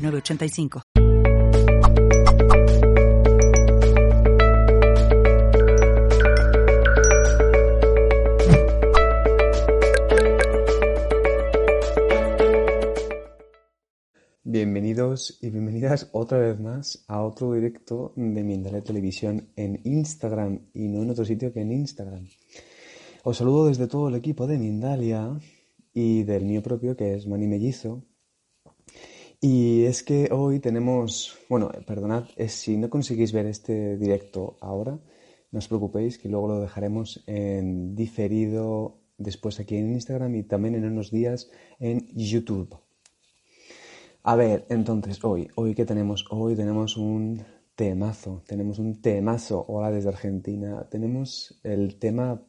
985. Bienvenidos y bienvenidas otra vez más a otro directo de Mindalia Televisión en Instagram y no en otro sitio que en Instagram. Os saludo desde todo el equipo de Mindalia y del mío propio que es Mani Mellizo y es que hoy tenemos, bueno, perdonad, si no conseguís ver este directo ahora, no os preocupéis que luego lo dejaremos en diferido después aquí en Instagram y también en unos días en YouTube. A ver, entonces hoy, hoy qué tenemos? Hoy tenemos un temazo, tenemos un temazo, hola desde Argentina, tenemos el tema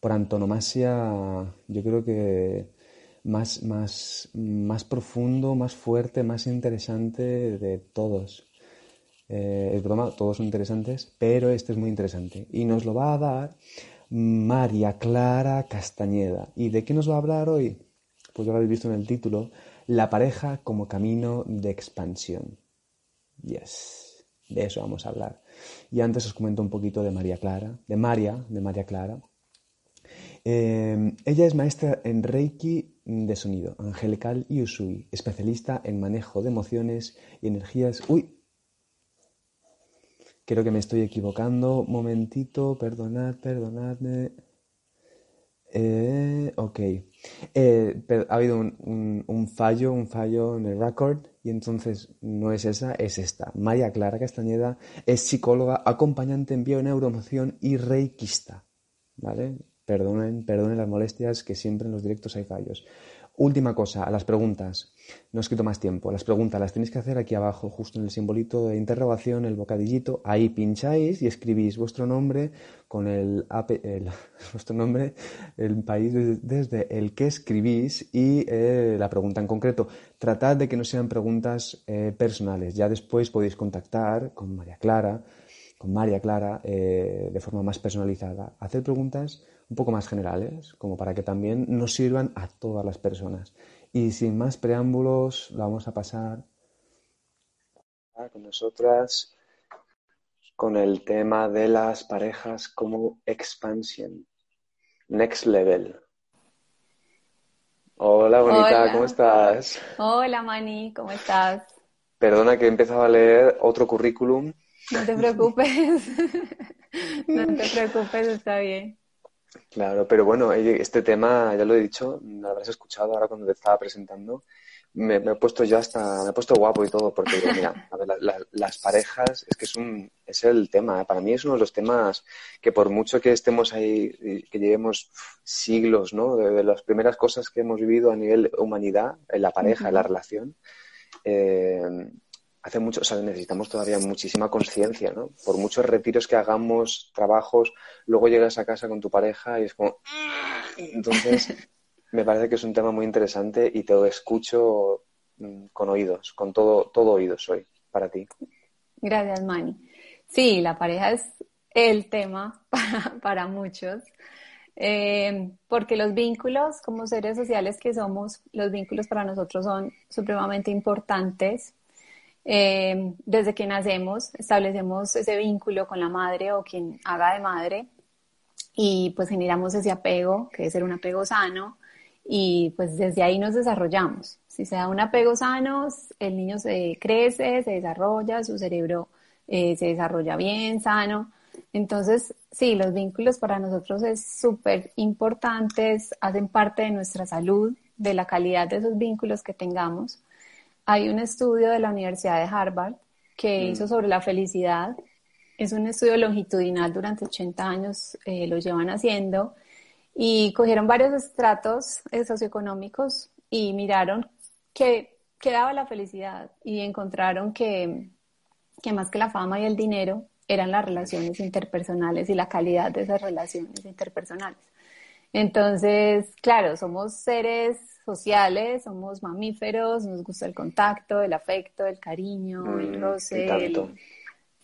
por antonomasia, yo creo que más, más, más profundo, más fuerte, más interesante de todos. Eh, es broma, todos son interesantes, pero este es muy interesante. Y nos lo va a dar María Clara Castañeda. ¿Y de qué nos va a hablar hoy? Pues ya lo habéis visto en el título, la pareja como camino de expansión. Yes, de eso vamos a hablar. Y antes os comento un poquito de María Clara, de María, de María Clara. Eh, ella es maestra en Reiki de sonido, angelical y usui, especialista en manejo de emociones y energías. Uy, creo que me estoy equivocando. Momentito, perdonad, perdonadme. Eh, ok. Eh, ha habido un, un, fallo, un fallo en el record y entonces no es esa, es esta. María Clara Castañeda es psicóloga, acompañante en bioneuromoción y reikista. ¿Vale? Perdonen, perdonen las molestias que siempre en los directos hay fallos. Última cosa, a las preguntas. No os quito más tiempo. Las preguntas las tenéis que hacer aquí abajo, justo en el simbolito de interrogación, el bocadillito. Ahí pincháis y escribís vuestro nombre con el, vuestro nombre, el país desde el que escribís y eh, la pregunta en concreto. Tratad de que no sean preguntas eh, personales. Ya después podéis contactar con María Clara, con María Clara, eh, de forma más personalizada. Hacer preguntas un poco más generales, como para que también nos sirvan a todas las personas. Y sin más preámbulos, vamos a pasar con nosotras con el tema de las parejas como expansión. Next level. Hola, bonita, ¿cómo estás? Hola, Mani, ¿cómo estás? Perdona que he empezado a leer otro currículum. No te preocupes. no te preocupes, está bien. Claro, pero bueno, este tema, ya lo he dicho, lo habrás escuchado ahora cuando te estaba presentando. Me, he puesto ya hasta, me he puesto guapo y todo, porque mira, a ver, las parejas es que es un, es el tema, ¿eh? para mí es uno de los temas que por mucho que estemos ahí, que llevemos siglos, ¿no? De, las primeras cosas que hemos vivido a nivel humanidad, en la pareja, en la relación, eh, hace mucho, o sea, necesitamos todavía muchísima conciencia, ¿no? Por muchos retiros que hagamos, trabajos, luego llegas a casa con tu pareja y es como... Entonces, me parece que es un tema muy interesante y te lo escucho mm, con oídos, con todo, todo oídos hoy, para ti. Gracias, Mani. Sí, la pareja es el tema para, muchos, eh, porque los vínculos, como seres sociales que somos, los vínculos para nosotros son supremamente importantes eh, desde que nacemos establecemos ese vínculo con la madre o quien haga de madre y pues generamos ese apego, que es ser un apego sano, y pues desde ahí nos desarrollamos. Si se da un apego sano, el niño se crece, se desarrolla, su cerebro eh, se desarrolla bien, sano. Entonces, sí, los vínculos para nosotros es súper importantes, hacen parte de nuestra salud, de la calidad de esos vínculos que tengamos. Hay un estudio de la Universidad de Harvard que mm. hizo sobre la felicidad. Es un estudio longitudinal, durante 80 años eh, lo llevan haciendo y cogieron varios estratos eh, socioeconómicos y miraron que quedaba la felicidad y encontraron que, que más que la fama y el dinero eran las relaciones interpersonales y la calidad de esas relaciones interpersonales. Entonces, claro, somos seres sociales, somos mamíferos, nos gusta el contacto, el afecto, el cariño, el mm, roce.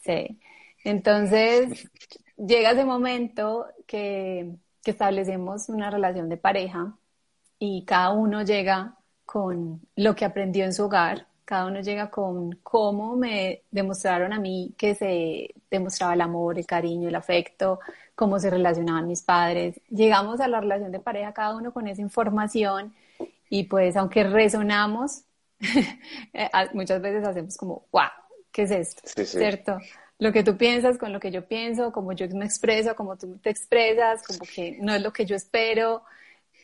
Sí. Entonces, llega ese momento que, que establecemos una relación de pareja y cada uno llega con lo que aprendió en su hogar, cada uno llega con cómo me demostraron a mí que se demostraba el amor, el cariño, el afecto, cómo se relacionaban mis padres. Llegamos a la relación de pareja cada uno con esa información y pues aunque resonamos, eh, muchas veces hacemos como, wow, ¿qué es esto? ¿Cierto? Lo que tú piensas con lo que yo pienso, como yo me expreso, como tú te expresas, como que no es lo que yo espero.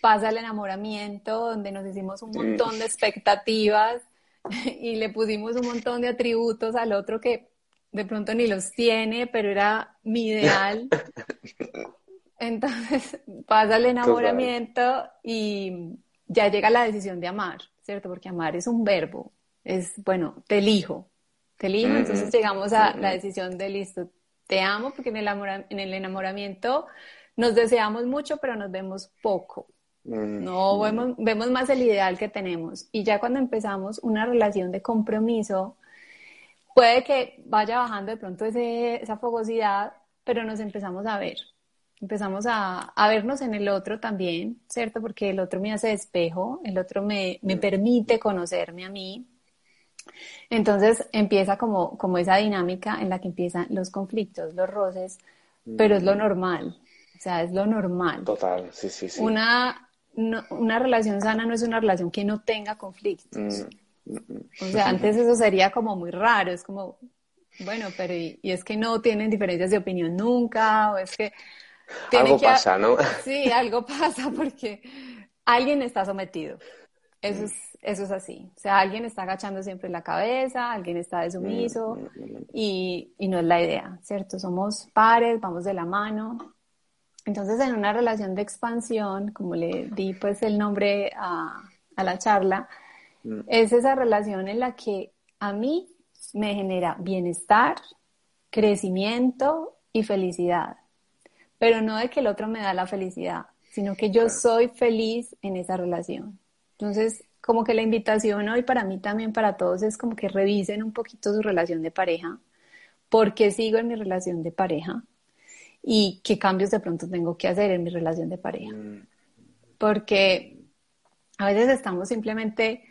Pasa el enamoramiento, donde nos hicimos un montón de expectativas y le pusimos un montón de atributos al otro que de pronto ni los tiene, pero era mi ideal. Entonces pasa el enamoramiento y ya llega la decisión de amar, ¿cierto? Porque amar es un verbo, es, bueno, te elijo, te elijo, entonces llegamos a la decisión de listo, te amo porque en el, en el enamoramiento nos deseamos mucho, pero nos vemos poco. No vemos, vemos más el ideal que tenemos. Y ya cuando empezamos una relación de compromiso, puede que vaya bajando de pronto ese, esa fogosidad, pero nos empezamos a ver. Empezamos a, a, vernos en el otro también, ¿cierto? Porque el otro me hace espejo, el otro me, me permite conocerme a mí. Entonces empieza como, como esa dinámica en la que empiezan los conflictos, los roces, pero es lo normal, o sea, es lo normal. Total, sí, sí, sí. Una, una relación sana no es una relación que no tenga conflictos. Mm, mm, mm. O sea, antes eso sería como muy raro, es como, bueno, pero y, es que no tienen diferencias de opinión nunca, o es que algo pasa, ¿no? Sí, algo pasa porque alguien está sometido. Eso es, eso es así. O sea, alguien está agachando siempre la cabeza, alguien está desumiso y, y no es la idea, ¿cierto? Somos pares, vamos de la mano. Entonces, en una relación de expansión, como le di pues el nombre a, a la charla, es esa relación en la que a mí me genera bienestar, crecimiento y felicidad pero no de que el otro me da la felicidad, sino que yo soy feliz en esa relación. Entonces, como que la invitación hoy para mí también, para todos, es como que revisen un poquito su relación de pareja, por qué sigo en mi relación de pareja y qué cambios de pronto tengo que hacer en mi relación de pareja. Mm. Porque a veces estamos simplemente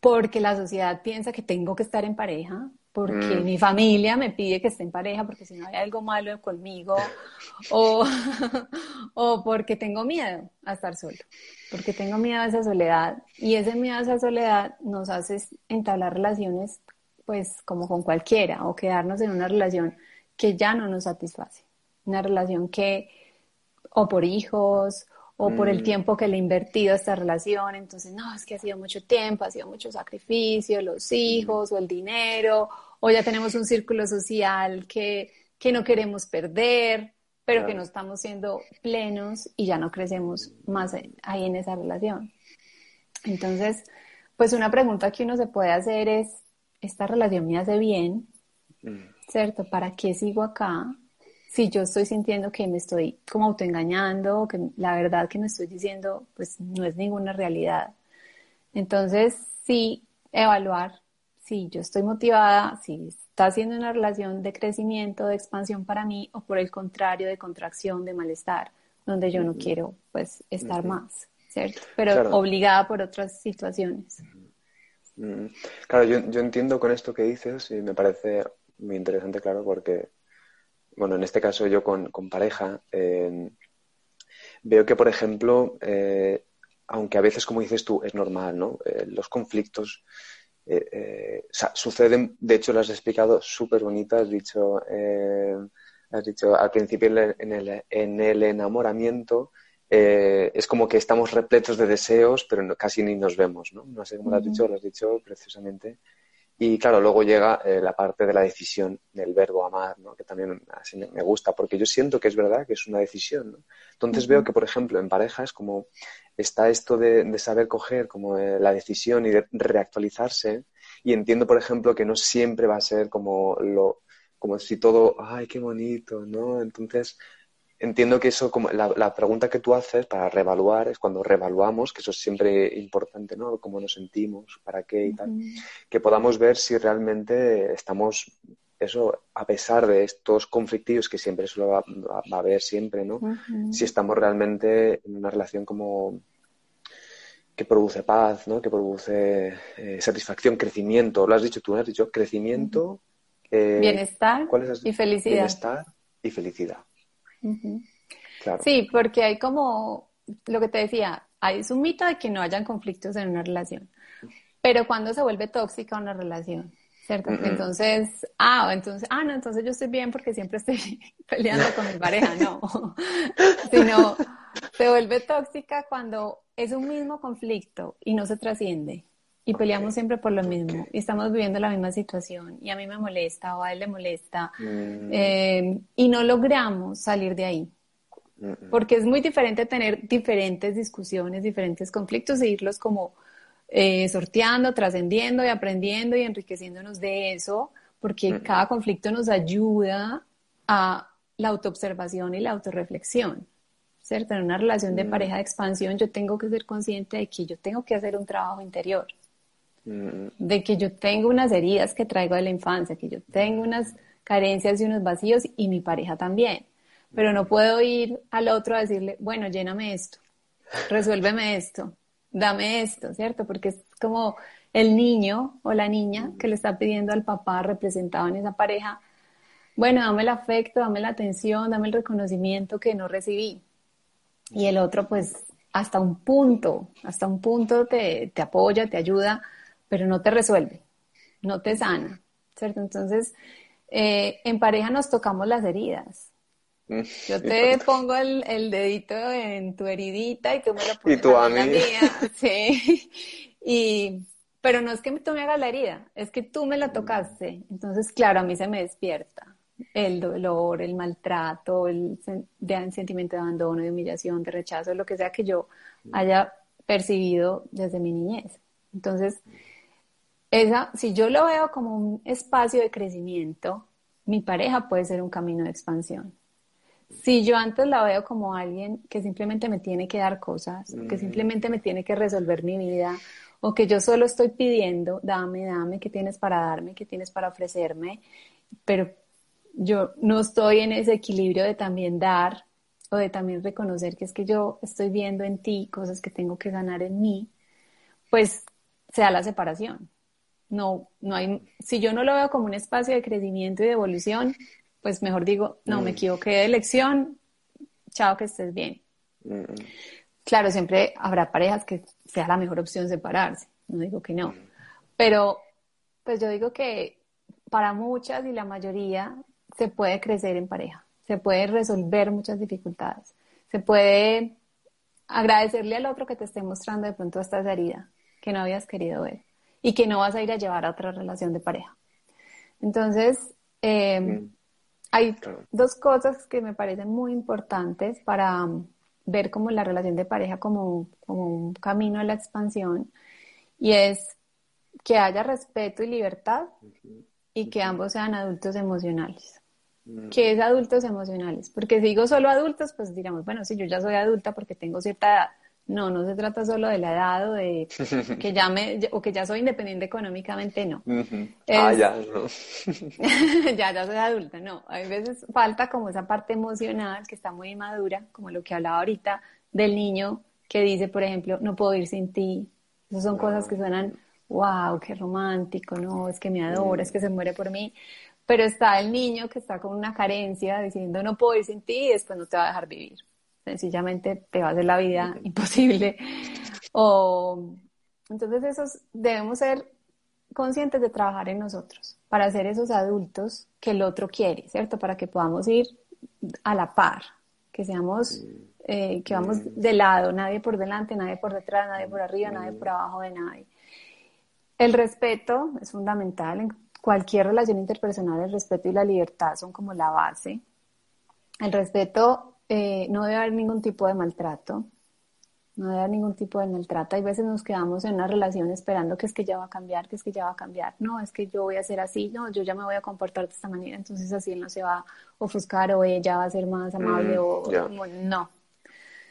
porque la sociedad piensa que tengo que estar en pareja, porque mm. mi familia me pide que esté en pareja porque si no hay algo malo conmigo o, o porque tengo miedo a estar solo, porque tengo miedo a esa soledad y ese miedo a esa soledad nos hace entablar relaciones pues como con cualquiera o quedarnos en una relación que ya no nos satisface, una relación que o por hijos o por el mm. tiempo que le he invertido a esta relación, entonces, no, es que ha sido mucho tiempo, ha sido mucho sacrificio, los hijos o el dinero, o ya tenemos un círculo social que, que no queremos perder, pero que no estamos siendo plenos y ya no crecemos más ahí en esa relación. Entonces, pues una pregunta que uno se puede hacer es, ¿esta relación me hace bien? Mm. ¿Cierto? ¿Para qué sigo acá? Si yo estoy sintiendo que me estoy como autoengañando, que la verdad que me estoy diciendo, pues no es ninguna realidad. Entonces, sí, evaluar si yo estoy motivada, si está siendo una relación de crecimiento, de expansión para mí, o por el contrario, de contracción, de malestar, donde yo no quiero, pues, estar más, ¿cierto? Pero obligada por otras situaciones. Claro, yo, yo entiendo con esto que dices y me parece muy interesante, claro, porque bueno, en este caso yo con, pareja, eh, veo que, por ejemplo, eh, aunque a veces, como dices tú, es normal, ¿no? Eh, los conflictos suceden, de hecho, lo has explicado súper bonito, has dicho, has dicho al principio en el, en el enamoramiento, es como que estamos repletos de deseos, pero casi ni nos vemos, ¿no? No sé cómo lo has dicho, lo has dicho precisamente. Y claro, luego llega eh, la parte de la decisión del verbo amar, ¿no? que también así me gusta, porque yo siento que es verdad que es una decisión. ¿no? Entonces veo que, por ejemplo, en parejas como está esto de, saber coger como eh, la decisión y de reactualizarse, y entiendo, por ejemplo, que no siempre va a ser como lo, como si todo, ay, qué bonito, ¿no? Entonces, entiendo que eso, como la, pregunta que tú haces para reevaluar es cuando reevaluamos, que eso es siempre importante, ¿no? Cómo nos sentimos, para qué y tal, que podamos ver si realmente estamos, eso, a pesar de estos conflictivos que siempre eso va, a haber siempre, ¿no? Si estamos realmente en una relación como que produce paz, ¿no? Que produce eh, satisfacción, crecimiento. Lo has dicho tú, ¿no? has dicho crecimiento. Eh, bienestar y felicidad. Bienestar y felicidad. Sí, porque hay como, lo que te decía, hay un mito de que no hayan conflictos en una relación, pero cuando se vuelve tóxica una relación, ¿cierto? Entonces, ah, entonces, ah, no, entonces yo estoy bien porque siempre estoy peleando con mi pareja, no, sino se vuelve tóxica cuando es un mismo conflicto y no se trasciende. Y peleamos siempre por lo mismo. Y estamos viviendo la misma situación. Y a mí me molesta o a él le molesta. Mm. Eh, y no logramos salir de ahí. Porque es muy diferente tener diferentes discusiones, diferentes conflictos e irlos como eh, sorteando, trascendiendo y aprendiendo y enriqueciéndonos de eso, porque cada conflicto nos ayuda a la autoobservación y la autorreflexión. ¿Cierto? En una relación de pareja de expansión yo tengo que ser consciente de que yo tengo que hacer un trabajo interior de que yo tengo unas heridas que traigo de la infancia, que yo tengo unas carencias y unos vacíos y mi pareja también. Pero no puedo ir al otro a decirle, bueno, lléname esto, resuélveme esto, dame esto, ¿cierto? Porque es como el niño o la niña que le está pidiendo al papá representado en esa pareja, bueno, dame el afecto, dame la atención, dame el reconocimiento que no recibí. Y el otro, pues, hasta un punto, hasta un punto te, te apoya, te ayuda, pero no te resuelve, no te sana, ¿cierto? Entonces, eh, en pareja nos tocamos las heridas. Yo te pongo el, dedito en tu heridita y tú me lo pones y tú a, mí. sí. Y, pero no es que tú me hagas la herida, es que tú me la tocaste. Entonces, claro, a mí se me despierta el dolor, el maltrato, el, el sentimiento de abandono, de humillación, de rechazo, lo que sea que yo haya percibido desde mi niñez. Entonces, esa, si yo lo veo como un espacio de crecimiento, mi pareja puede ser un camino de expansión. Si yo antes la veo como alguien que simplemente me tiene que dar cosas, que simplemente me tiene que resolver mi vida, o que yo solo estoy pidiendo, dame, dame, ¿qué tienes para darme? ¿Qué tienes para ofrecerme? Pero yo no estoy en ese equilibrio de también dar o de también reconocer que es que yo estoy viendo en ti cosas que tengo que ganar en mí, pues se da la separación no, no hay, si yo no lo veo como un espacio de crecimiento y de evolución, pues mejor digo, no, me mm. equivoqué de elección, chao, que estés bien. Mm. Claro, siempre habrá parejas que sea la mejor opción separarse, no digo que no, pero pues yo digo que para muchas y la mayoría se puede crecer en pareja, se puede resolver muchas dificultades, se puede agradecerle al otro que te esté mostrando de pronto esta herida que no habías querido ver y que no vas a ir a llevar a otra relación de pareja. Entonces, em, hay dos cosas que me parecen muy importantes para um, ver como la relación de pareja como, como un camino a la expansión y es que haya respeto y libertad y que ambos sean adultos emocionales. Mm. ¿Qué es adultos emocionales? Porque si digo solo adultos, pues diríamos, bueno, si yo ya soy adulta porque tengo cierta edad, no, no se trata solo de la edad o de que ya me, o que ya soy independiente económicamente, no. ah, ya, no. ya, ya soy adulta, no. A veces falta como esa parte emocional que está muy madura, como lo que hablaba ahorita del niño que dice, por ejemplo, no puedo ir sin ti. Esas son cosas que suenan, wow, qué romántico, no, es que me adora, es que se muere por mí. Pero está el niño que está con una carencia diciendo, no puedo ir sin ti y después no te va a dejar vivir sencillamente te va a hacer la vida imposible. O, entonces esos debemos ser conscientes de trabajar en nosotros para ser esos adultos que el otro quiere, ¿cierto? Para que podamos ir a la par, que seamos, eh, que vamos de lado, nadie por delante, nadie por detrás, nadie por arriba, nadie por abajo de nadie. El respeto es fundamental en cualquier relación interpersonal, el respeto y la libertad son como la base. El respeto eh, no debe haber ningún tipo de maltrato. no debe haber ningún tipo de maltrato. Hay veces nos quedamos en una relación esperando que es que ya va a cambiar, que es que ya va a cambiar. No, es que yo voy a ser así, no, yo ya me voy a comportar de esta manera, entonces así él no se va a ofuscar o ella va a ser más amable mm, o, no.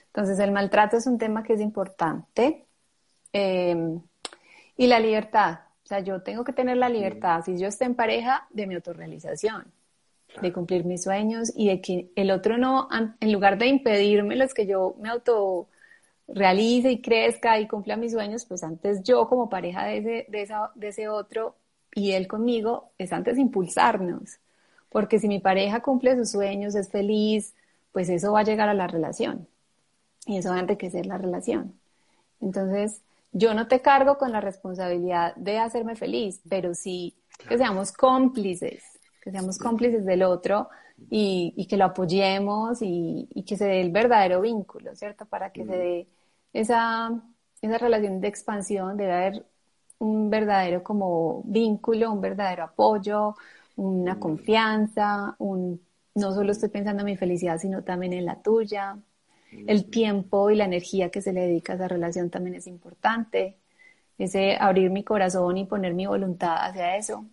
Entonces el maltrato es un tema que es importante. Eh, y la libertad, o sea, yo tengo que tener la libertad, si yo estoy en pareja, de mi autorrealización, de cumplir mis sueños y de que el otro no, en lugar de impedirme los que yo me auto realice y crezca y cumpla mis sueños, pues antes yo como pareja de ese, de, esa, de ese otro y él conmigo, es antes impulsarnos. Porque si mi pareja cumple sus sueños, es feliz, pues eso va a llegar a la relación. Y eso va a enriquecer la relación. Entonces, yo no te cargo con la responsabilidad de hacerme feliz, pero sí que seamos cómplices, que seamos cómplices del otro y, que lo apoyemos y, que se dé el verdadero vínculo, ¿cierto? Para que se dé esa, esa relación de expansión, debe haber un verdadero como vínculo, un verdadero apoyo, una confianza, un no solo estoy pensando en mi felicidad, sino también en la tuya. El tiempo y la energía que se le dedica a esa relación también es importante. Ese abrir mi corazón y poner mi voluntad hacia eso.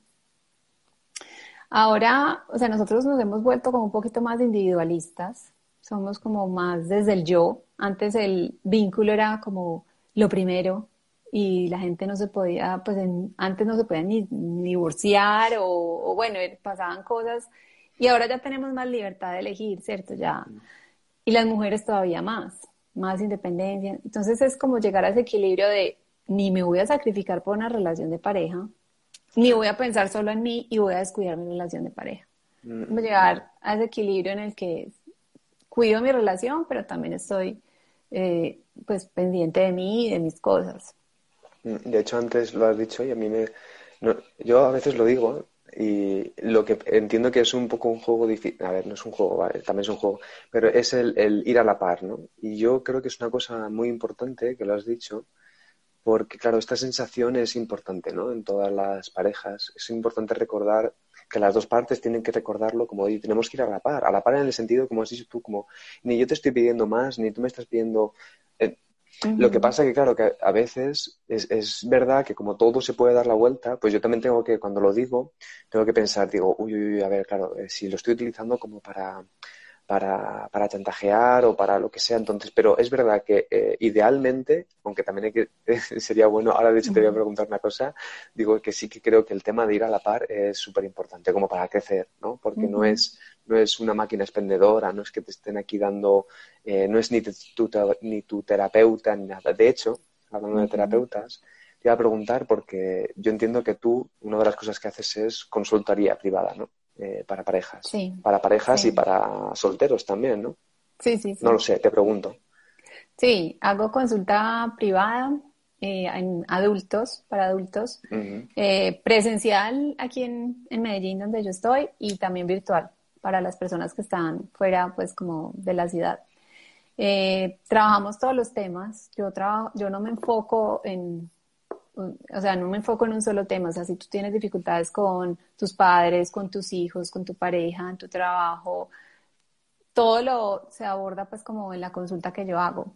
Ahora, o sea, nosotros nos hemos vuelto como un poquito más individualistas, somos como más desde el yo. Antes el vínculo era como lo primero y la gente no se podía, pues antes no se podía ni, divorciar o, bueno, pasaban cosas y ahora ya tenemos más libertad de elegir, ¿cierto? Ya. Y las mujeres todavía más, más independencia. Entonces es como llegar a ese equilibrio de ni me voy a sacrificar por una relación de pareja, ni voy a pensar solo en mí y voy a descuidar mi relación de pareja. Mm. llegar a ese equilibrio en el que cuido mi relación, pero también estoy eh, pues pendiente de mí y de mis cosas. Mm, de hecho, antes lo has dicho y a mí me... yo a veces lo digo y lo que entiendo que es un poco un juego difícil, a ver, no es un juego, también es un juego, pero es el, el, ir a la par, ¿no? Y yo creo que es una cosa muy importante que lo has dicho, porque claro, esta sensación es importante, ¿no? En todas las parejas. Es importante recordar que las dos partes tienen que recordarlo como, oye, tenemos que ir a la par. A la par en el sentido, como has dicho tú, como, ni yo te estoy pidiendo más, ni tú me estás pidiendo... Eh, lo que pasa que, claro, que a veces es, es, verdad que como todo se puede dar la vuelta, pues yo también tengo que, cuando lo digo, tengo que pensar, digo, uy, uy, uy a ver, claro, eh, si lo estoy utilizando como para para, para chantajear o para lo que sea. Entonces, pero es verdad que eh, idealmente, aunque también hay que, sería bueno, ahora de hecho te voy a preguntar una cosa, digo que sí que creo que el tema de ir a la par es súper importante como para crecer, ¿no? Porque no es no es una máquina expendedora, no es que te estén aquí dando, eh, no es ni tu, ni tu terapeuta ni nada. De hecho, hablando de terapeutas, te iba a preguntar porque yo entiendo que tú, una de las cosas que haces es consultoría privada, ¿no? Eh, para parejas. Sí. Para parejas y para solteros también, ¿no? Sí, sí, sí. No lo sé, te pregunto. Sí, hago consulta privada eh, en adultos, para adultos, eh, presencial aquí en, en, Medellín, donde yo estoy, y también virtual para las personas que están fuera, pues, como de la ciudad. trabajamos todos los temas. Yo trabajo, yo no me enfoco en o sea, no me enfoco en un solo tema, o sea, si tú tienes dificultades con tus padres, con tus hijos, con tu pareja, en tu trabajo, todo lo se aborda pues como en la consulta que yo hago.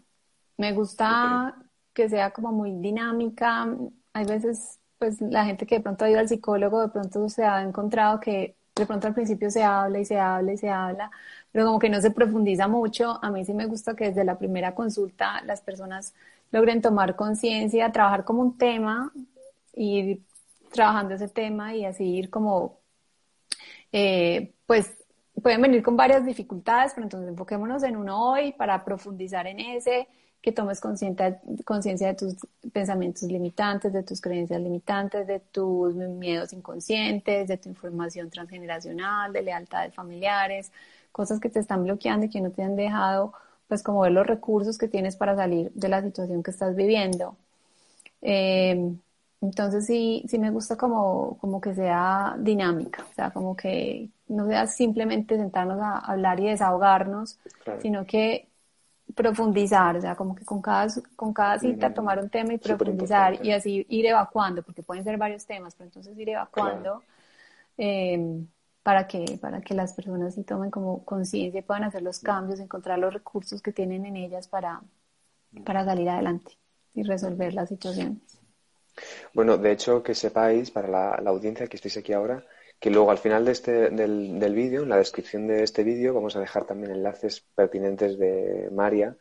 Me gusta que sea como muy dinámica, hay veces pues la gente que de pronto ha ido al psicólogo de pronto se ha encontrado que de pronto al principio se habla y se habla y se habla, pero como que no se profundiza mucho. A mí sí me gusta que desde la primera consulta las personas logren tomar conciencia, trabajar como un tema, ir trabajando ese tema y así ir como, eh, pues pueden venir con varias dificultades, pero entonces enfoquémonos en uno hoy para profundizar en ese, que tomes conciencia de tus pensamientos limitantes, de tus creencias limitantes, de tus miedos inconscientes, de tu información transgeneracional, de lealtades familiares, cosas que te están bloqueando y que no te han dejado pues como ver los recursos que tienes para salir de la situación que estás viviendo. Eh, entonces sí, sí me gusta como, como que sea dinámica, o sea, como que no sea simplemente sentarnos a hablar y desahogarnos, sino que profundizar, o sea, como que con cada, con cada cita tomar un tema y profundizar y así ir evacuando, porque pueden ser varios temas, pero entonces ir evacuando. Eh, para que, para que las personas sí tomen como conciencia y puedan hacer los cambios, encontrar los recursos que tienen en ellas para, para salir adelante y resolver las situaciones. Bueno, de hecho, que sepáis, para la, audiencia que estéis aquí ahora, que luego al final de este, del, del vídeo, en la descripción de este vídeo, vamos a dejar también enlaces pertinentes de Maria,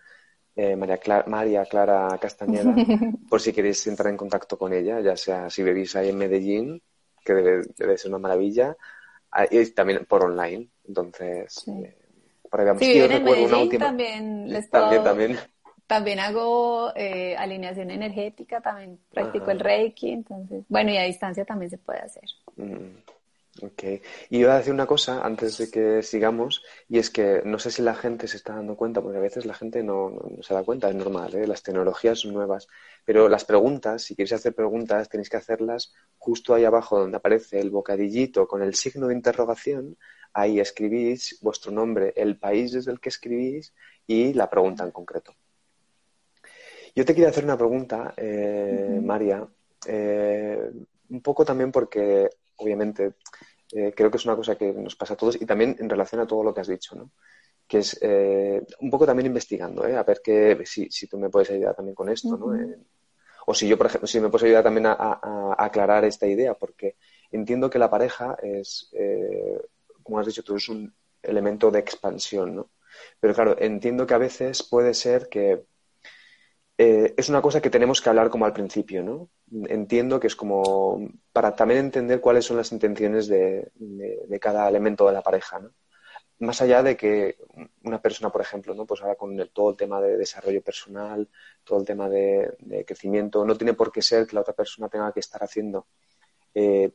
eh, María, Clara, María Clara Castañeda, por si queréis entrar en contacto con ella, ya sea si vivís ahí en Medellín, que debe, debe ser una maravilla, y también por online. Entonces, eh, por ahí Si en Medellín, también les puedo... también, también. hago eh, alineación energética, también practico el Reiki, entonces, bueno, y a distancia también se puede hacer. Mm. Ok. Y iba a decir una cosa antes de que sigamos, y es que no sé si la gente se está dando cuenta, porque a veces la gente no, se da cuenta, es normal, ¿eh? las tecnologías son nuevas, pero las preguntas, si queréis hacer preguntas, tenéis que hacerlas justo ahí abajo donde aparece el bocadillito con el signo de interrogación, ahí escribís vuestro nombre, el país desde el que escribís y la pregunta en concreto. Yo te quería hacer una pregunta, eh, María, eh, un poco también porque obviamente eh, creo que es una cosa que nos pasa a todos y también en relación a todo lo que has dicho, ¿no? Que es eh, un poco también investigando, ¿eh? A ver que, si, si, tú me puedes ayudar también con esto, ¿no? o si yo, por ejemplo, si me puedes ayudar también a, aclarar esta idea, porque entiendo que la pareja es, como has dicho tú, es un elemento de expansión, ¿no? Pero claro, entiendo que a veces puede ser que es una cosa que tenemos que hablar como al principio, ¿no? entiendo que es como para también entender cuáles son las intenciones de, cada elemento de la pareja, ¿no? Más allá de que una persona, por ejemplo, ¿no? Pues ahora con todo el tema de desarrollo personal, todo el tema de, crecimiento, no tiene por qué ser que la otra persona tenga que estar haciendo eh,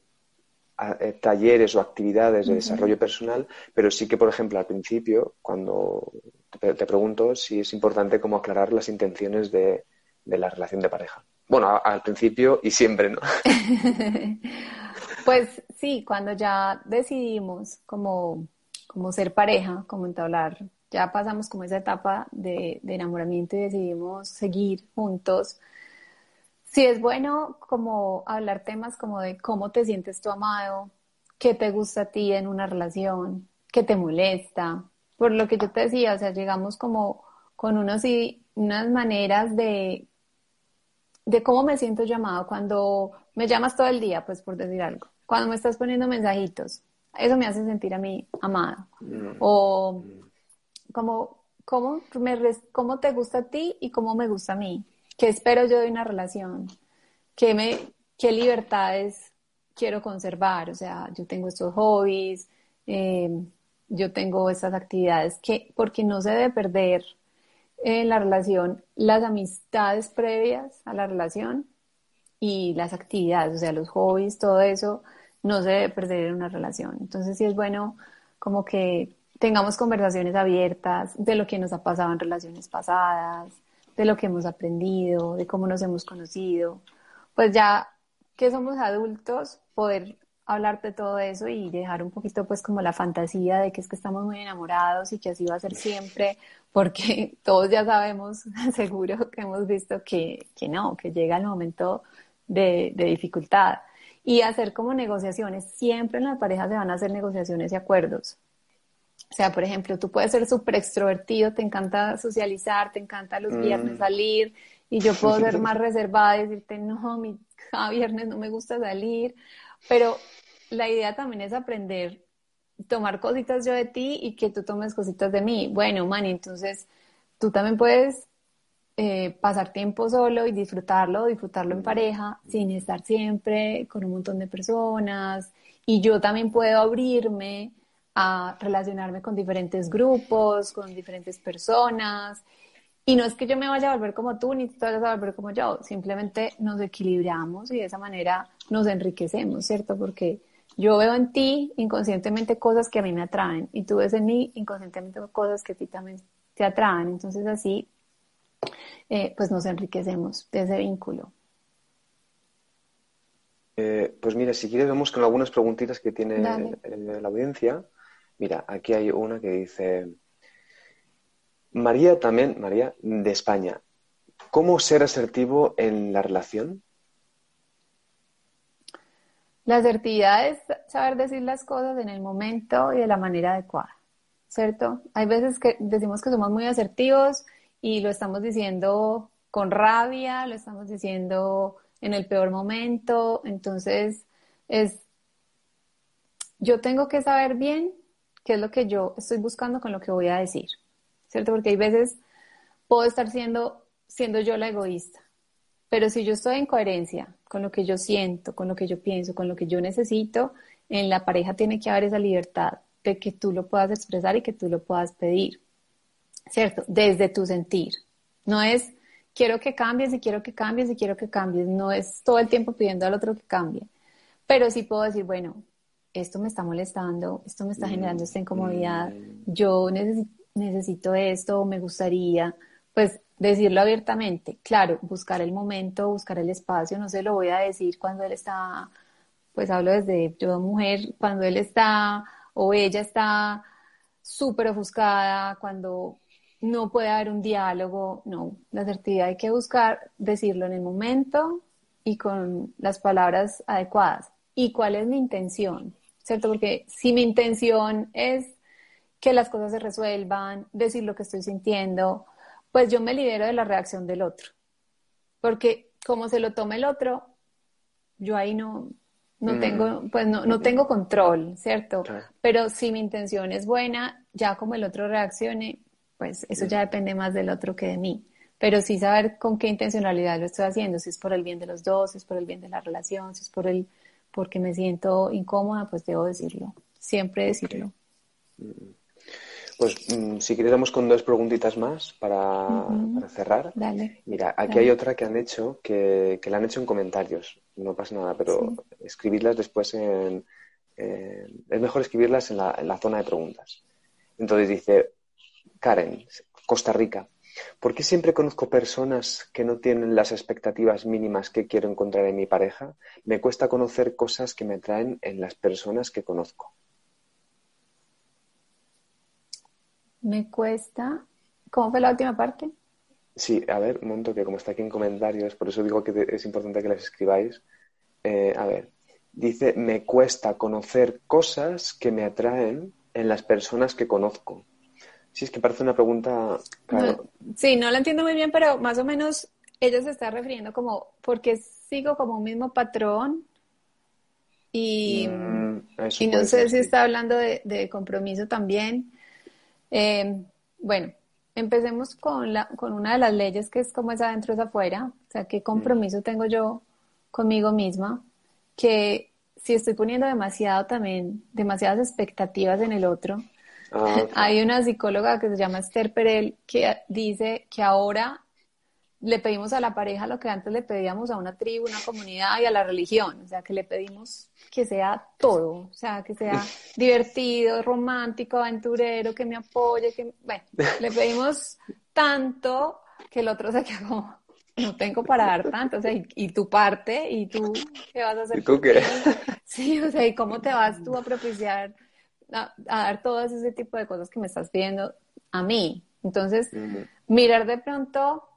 eh, talleres o actividades de desarrollo personal, pero sí que, por ejemplo, al principio, cuando te, pregunto si es importante como aclarar las intenciones de la relación de pareja. Bueno, al principio y siempre, ¿no? pues sí, cuando ya decidimos como, como ser pareja, como entablar, ya pasamos como esa etapa de, enamoramiento y decidimos seguir juntos. Sí es bueno como hablar temas como de cómo te sientes tu amado, qué te gusta a ti en una relación, qué te molesta. Por lo que yo te decía, o sea, llegamos como con unos, unas maneras de de cómo me siento llamado cuando me llamas todo el día, pues por decir algo. Cuando me estás poniendo mensajitos, eso me hace sentir a mí amado. Mm. O como, ¿cómo, me, cómo te gusta a ti y cómo me gusta a mí. ¿Qué espero yo de una relación? ¿Qué, me, qué libertades quiero conservar? O sea, yo tengo estos hobbies, eh, yo tengo estas actividades, que, porque no se debe perder en la relación las amistades previas a la relación y las actividades, o sea, los hobbies, todo eso no se debe perder en una relación. Entonces sí es bueno como que tengamos conversaciones abiertas de lo que nos ha pasado en relaciones pasadas, de lo que hemos aprendido, de cómo nos hemos conocido. Pues ya que somos adultos, poder hablar de todo eso y dejar un poquito pues como la fantasía de que es que estamos muy enamorados y que así va a ser siempre, porque todos ya sabemos, seguro que hemos visto que, que no, que llega el momento de, de, dificultad. Y hacer como negociaciones, siempre en la pareja se van a hacer negociaciones y acuerdos. O sea, por ejemplo, tú puedes ser súper extrovertido, te encanta socializar, te encanta los viernes mm. salir, y yo puedo ser más reservada y decirte, no, mi cada viernes no me gusta salir, pero la idea también es aprender, tomar cositas yo de ti y que tú tomes cositas de mí. Bueno, Manny, entonces tú también puedes eh, pasar tiempo solo y disfrutarlo, disfrutarlo en pareja, sin estar siempre con un montón de personas. Y yo también puedo abrirme a relacionarme con diferentes grupos, con diferentes personas y no es que yo me vaya a volver como tú, ni tú te vayas a volver como yo, simplemente nos equilibramos y de esa manera nos enriquecemos, ¿cierto? Porque yo veo en ti inconscientemente cosas que a mí me atraen y tú ves en mí inconscientemente cosas que a ti también te atraen. Entonces así, eh, pues nos enriquecemos de ese vínculo. Eh, pues mira, si quieres vamos con algunas preguntitas que tiene la audiencia. Mira, aquí hay una que dice... María también, María, de España. ¿Cómo ser asertivo en la relación? La asertividad es saber decir las cosas en el momento y de la manera adecuada, ¿cierto? Hay veces que decimos que somos muy asertivos y lo estamos diciendo con rabia, lo estamos diciendo en el peor momento, entonces es, yo tengo que saber bien qué es lo que yo estoy buscando con lo que voy a decir, ¿cierto? Porque hay veces puedo estar siendo, siendo yo la egoísta, pero si yo estoy en coherencia con lo que yo siento, con lo que yo pienso, con lo que yo necesito, en la pareja tiene que haber esa libertad de que tú lo puedas expresar y que tú lo puedas pedir, ¿cierto? Desde tu sentir. No es quiero que cambies y quiero que cambies y quiero que cambies. No es todo el tiempo pidiendo al otro que cambie. Pero sí puedo decir, bueno, esto me está molestando, esto me está generando esta incomodidad, yo necesito esto, me gustaría, pues decirlo abiertamente. Claro, buscar el momento, buscar el espacio, no se lo voy a decir cuando él está, pues hablo desde yo mujer, cuando él está o ella está súper ofuscada, cuando no puede haber un diálogo, no, la asertividad hay que buscar decirlo en el momento y con las palabras adecuadas. ¿Y cuál es mi intención? ¿Cierto? Porque si mi intención es que las cosas se resuelvan, decir lo que estoy sintiendo, pues yo me libero de la reacción del otro. Porque como se lo tome el otro, yo ahí no, no mm. tengo, pues no, no tengo control, ¿cierto? Pero si mi intención es buena, ya como el otro reaccione, pues eso ya depende más del otro que de mí. Pero sí saber con qué intencionalidad lo estoy haciendo, si es por el bien de los dos, si es por el bien de la relación, si es por el porque me siento incómoda, pues debo decirlo, siempre decirlo. Pues mm, si quieres con dos preguntitas más para, cerrar. Mira, aquí hay otra que han hecho, que, que, la han hecho en comentarios, no pasa nada, pero escribirlas después en... es mejor escribirlas en la, en la zona de preguntas. Entonces dice, Karen, Costa Rica. ¿Por qué siempre conozco personas que no tienen las expectativas mínimas que quiero encontrar en mi pareja? Me cuesta conocer cosas que me atraen en las personas que conozco. Me cuesta. ¿Cómo fue la última parte? Sí, a ver, un momento que como está aquí en comentarios, por eso digo que es importante que las escribáis. Eh, a ver, dice, me cuesta conocer cosas que me atraen en las personas que conozco. Sí, es que parece una pregunta. sí, no la entiendo muy bien, pero más o menos ella se está refiriendo como, porque sigo como un mismo patrón y, mm, y no sé si está hablando de, compromiso también. Eh, bueno, empecemos con, la, con una de las leyes que es como es adentro es afuera, o sea, qué compromiso tengo yo conmigo misma, que si estoy poniendo demasiado también, demasiadas expectativas en el otro, Ah, Hay una psicóloga que se llama Esther Perel que dice que ahora le pedimos a la pareja lo que antes le pedíamos a una tribu, una comunidad y a la religión, o sea, que le pedimos que sea todo, o sea, que sea divertido, romántico, aventurero, que me apoye, que, bueno, le pedimos tanto que el otro se como, no tengo para dar tanto, o sea, y, tu parte, y tú, ¿qué vas a hacer? ¿Y tú qué? Sí, o sea, ¿y cómo te vas tú a propiciar a, dar todo ese tipo de cosas que me estás pidiendo a mí. Entonces, mirar de pronto,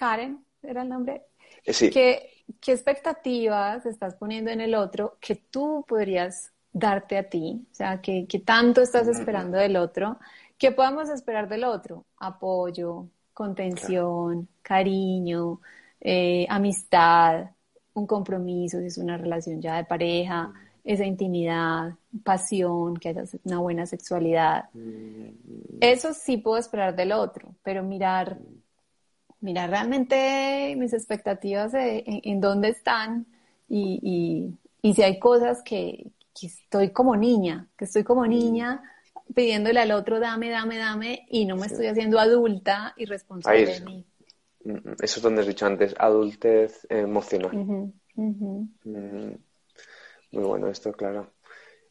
Karen, era el nombre, eh, ¿qué, expectativas estás poniendo en el otro que tú podrías darte a ti? O sea, ¿qué, tanto estás esperando del otro? ¿Qué podemos esperar del otro? Apoyo, contención, cariño, eh, amistad, un compromiso, si es una relación ya de pareja esa intimidad, pasión, que haya una buena sexualidad. Mm. Eso sí puedo esperar del otro, pero mirar, mirar realmente mis expectativas en, dónde están y, si hay cosas que, estoy como niña, que estoy como mm. niña pidiéndole al otro dame, dame, dame y no me estoy haciendo adulta y responsable de mí. Mm, eso es donde has dicho antes, adultez emocional. Muy bueno esto, claro.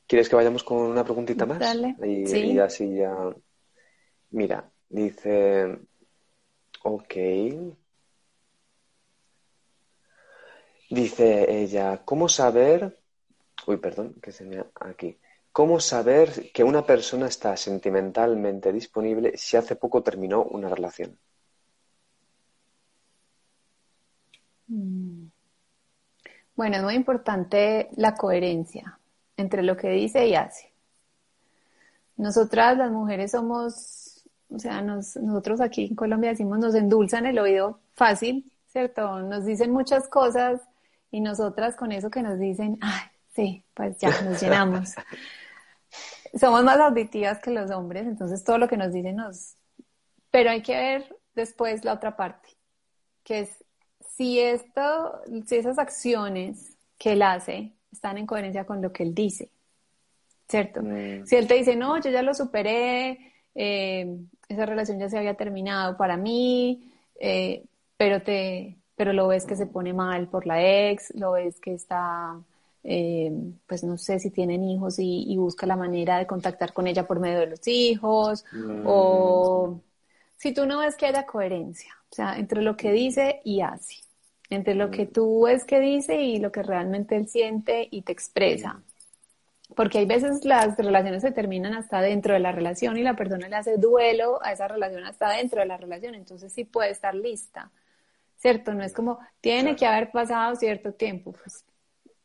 ¿Quieres que vayamos con una preguntita más? Dale. Y, así ya. Mira, dice. Ok. Dice ella, ¿cómo saber? Uy, perdón, que se me aquí. ¿Cómo saber que una persona está sentimentalmente disponible si hace poco terminó una relación? Mm. Bueno, es muy importante la coherencia entre lo que dice y hace. Nosotras las mujeres somos O sea, nosotros aquí en Colombia decimos nos endulzan el oído fácil, ¿cierto? Nos dicen muchas cosas y nosotras con eso que nos dicen, ay, sí, pues ya nos llenamos. Somos más auditivas que los hombres, entonces todo lo que nos dicen nos... Pero hay que ver después la otra parte, que es si esto, si esas acciones que él hace están en coherencia con lo que él dice, ¿cierto? Mm. Si él te dice, no, yo ya lo superé, eh, esa relación ya se había terminado para mí, eh, pero te, pero lo ves que se pone mal por la ex, lo ves que está, eh, pues no sé si tienen hijos y, busca la manera de contactar con ella por medio de los hijos, mm. o si tú no ves que haya coherencia, o sea, entre lo que dice y hace, entre lo que mm. tú ves que dice y lo que realmente él siente y te expresa. Porque hay veces las relaciones se terminan hasta dentro de la relación y la persona le hace duelo a esa relación hasta dentro de la relación, entonces sí puede estar lista, ¿cierto? No es como, tiene que haber pasado cierto tiempo, pues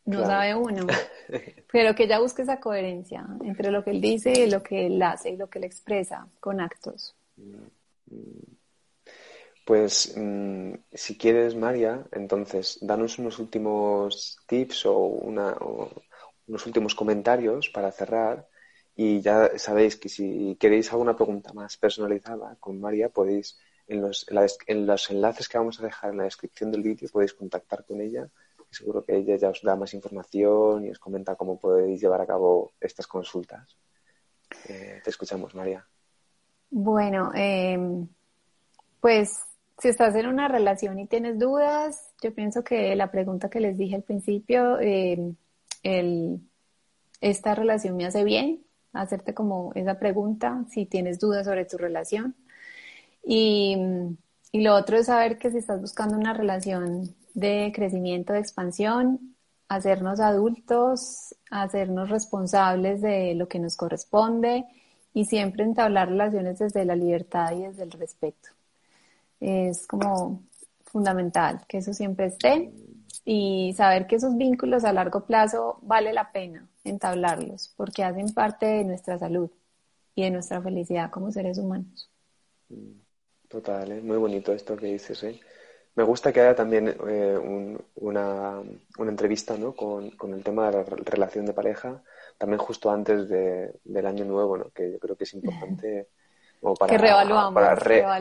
no sabe uno, pero que ella busque esa coherencia entre lo que él dice y lo que él hace y lo que él expresa con actos. Pues mm, si quieres, María, entonces danos unos últimos tips o, una, unos últimos comentarios para cerrar. Y ya sabéis que si queréis alguna pregunta más personalizada con María, podéis, en los, en los enlaces que vamos a dejar en la descripción del vídeo, podéis contactar con ella. Seguro que ella ya os da más información y os comenta cómo podéis llevar a cabo estas consultas. Eh, te escuchamos, María. Bueno, em, pues si estás en una relación y tienes dudas, yo pienso que la pregunta que les dije al principio, em, el, esta relación me hace bien, hacerte como esa pregunta si tienes dudas sobre tu relación. Y, y lo otro es saber que si estás buscando una relación de crecimiento, de expansión, hacernos adultos, hacernos responsables de lo que nos corresponde y siempre entablar relaciones desde la libertad y desde el respeto. Es como fundamental que eso siempre esté y saber que esos vínculos a largo plazo vale la pena entablarlos porque hacen parte de nuestra salud y de nuestra felicidad como seres humanos. Total, ¿eh? muy bonito esto que dices. ¿eh? Me gusta que haya también eh, una, una, entrevista ¿no? con, con, el tema de la relación de pareja, también justo antes de, del año nuevo, ¿no? que yo creo que es importante. para, que reevaluamos,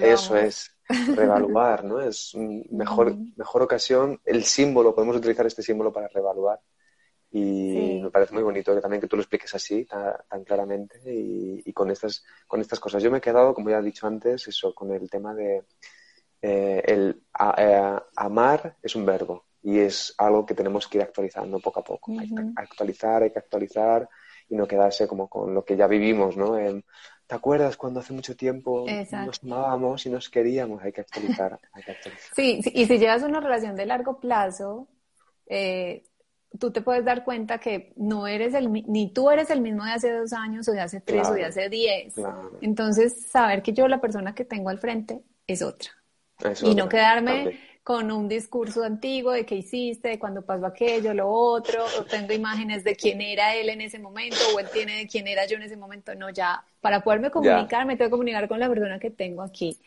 Eso es, reevaluar, ¿no? Es mejor, mejor ocasión, el símbolo, podemos utilizar este símbolo para reevaluar. Y me parece muy bonito que también que tú lo expliques así, tan, claramente, y, con, estas, con estas cosas. Yo me he quedado, como ya he dicho antes, eso, con el tema de eh, el eh, amar es un verbo y es algo que tenemos que ir actualizando poco a poco. Hay que actualizar, hay que actualizar y no quedarse como con lo que ya vivimos, ¿no? ¿Te acuerdas cuando hace mucho tiempo nos amábamos y nos queríamos? Hay que actualizar, hay que actualizar. Sí, y si llevas una relación de largo plazo, eh, tú te puedes dar cuenta que no eres el, ni tú eres el mismo de hace dos años o de hace tres o de hace diez. Entonces, saber que yo la persona que tengo al frente es otra. y no quedarme con un discurso antiguo de qué hiciste, de cuando pasó aquello, lo otro, o tengo imágenes de quién era él en ese momento, o él tiene de quién era yo en ese momento. No, ya, para poderme comunicar, me tengo que comunicar con la persona que tengo aquí.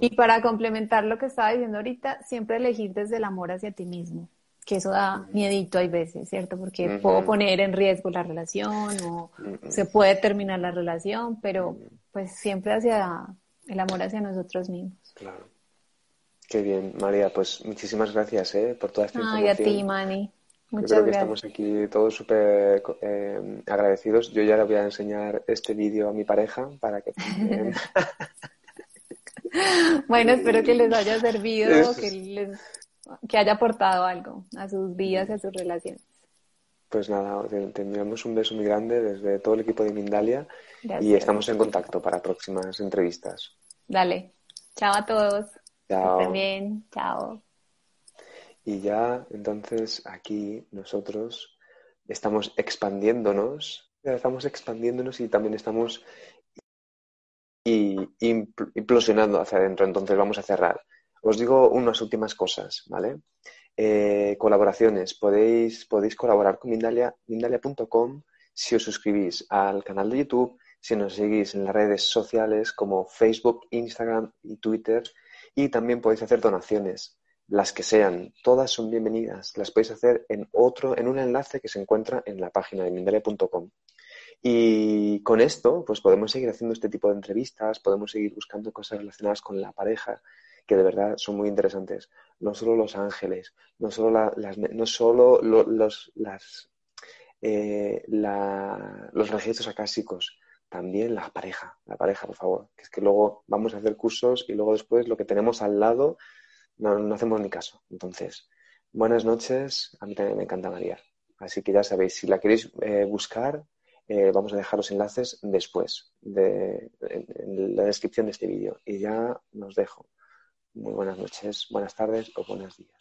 Y para complementar lo que estaba diciendo ahorita, siempre elegir desde el amor hacia ti mismo, que eso da miedito hay veces, ¿cierto? Porque puedo poner en riesgo la relación o se puede terminar la relación, pero pues siempre hacia el amor hacia nosotros mismos. Claro. Qué bien, María. Pues muchísimas gracias ¿eh? por toda esta información. Ay, a ti, Mani. Muchas Yo creo que estamos aquí todos súper eh, agradecidos. Yo ya le voy a enseñar este vídeo a mi pareja para que bueno, espero que les haya servido, que, les, que haya aportado algo a sus vidas y a sus relaciones. Pues nada, te, enviamos un beso muy grande desde todo el equipo de Mindalia y estamos en contacto para próximas entrevistas. Dale. Chao a todos. Chao. bien, chao. Y ya, entonces, aquí nosotros estamos expandiéndonos, estamos expandiéndonos y también estamos implosionando hacia adentro. Entonces, vamos a cerrar. Os digo unas últimas cosas, ¿vale? Eh, colaboraciones. Podéis, podéis colaborar con Mindalia, Mindalia.com si os suscribís al canal de YouTube, si nos seguís en las redes sociales como Facebook, Instagram y Twitter. Y también podéis hacer donaciones, las que sean. Todas son bienvenidas. Las podéis hacer en otro, en un enlace que se encuentra en la página de mindale.com. Y con esto, pues podemos seguir haciendo este tipo de entrevistas, podemos seguir buscando cosas relacionadas con la pareja, que de verdad son muy interesantes. No solo los ángeles, no solo, las, no solo los, las, eh, los registros acásicos, también la pareja, la pareja, por favor. Que es que luego vamos a hacer cursos y luego después lo que tenemos al lado no, hacemos ni caso. Entonces, buenas noches. A mí también me encanta María. Así que ya sabéis, si la queréis eh, buscar, eh, vamos a dejar los enlaces después de, en la descripción de este vídeo. Y ya nos dejo. Muy buenas noches, buenas tardes o buenos días.